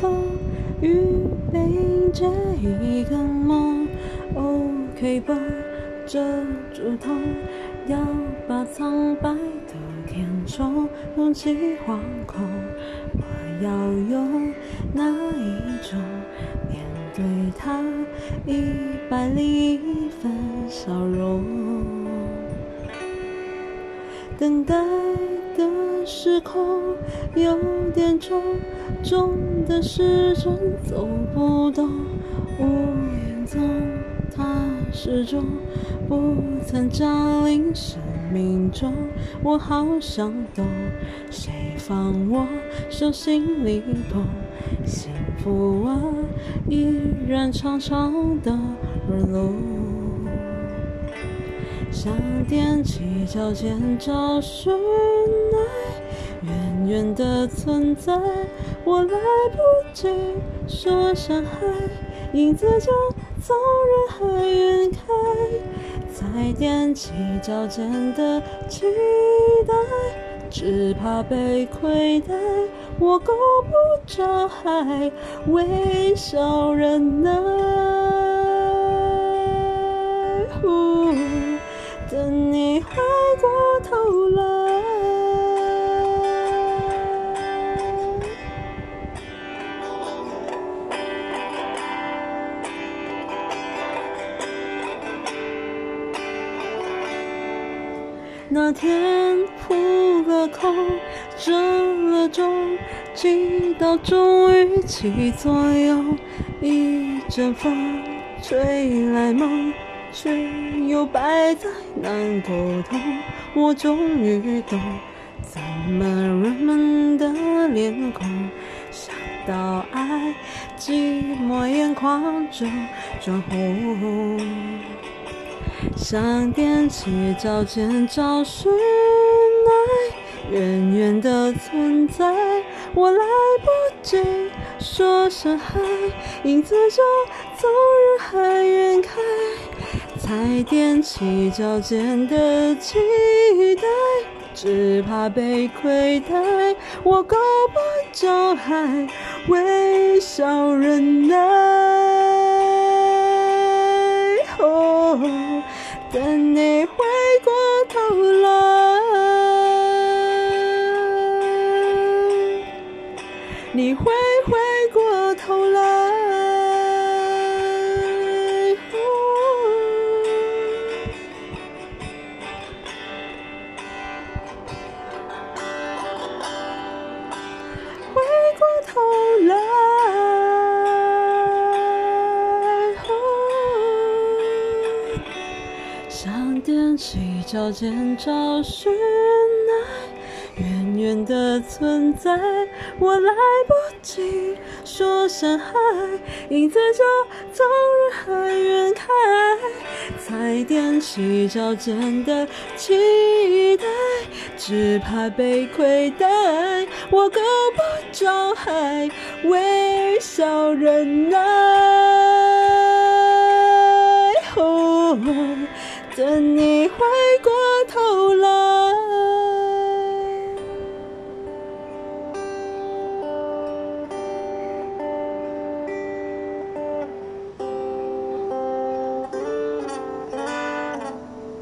风雨，迎接一个梦。OK 绷遮住痛，要把苍白的天空拥挤惶恐。我要用哪一种面对他一百零一分笑容？等待的时空有点重，重的时针走不动。乌云中，他始终不曾降临生命中。我好想懂，谁放我手心里痛？幸福啊，依然长长的路。想踮起脚尖找寻爱，远远的存在，我来不及说声嗨，影子就从人海晕开。再踮起脚尖的期待，只怕被亏待，我够不着海，微笑忍耐。回过头来，那天扑了空，折了中，祈祷终于起作用，一阵风吹来梦。却又摆在难沟通，我终于懂，怎么人们的脸孔，想到爱，寂寞眼眶就转红。想踮起脚尖找寻爱，远远的存在，我来不及说声嗨，影子就从人海晕开。才踮起脚尖的期待，只怕被亏待，我够不着海，微笑忍耐。哦，等你回过头来，你会踮起脚尖找寻爱，远远的存在，我来不及说声嗨，影子就从人海晕开。才踮起脚尖的期待，只怕被亏待，我够不着海，微笑忍耐。等你回过头来。